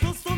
pues tú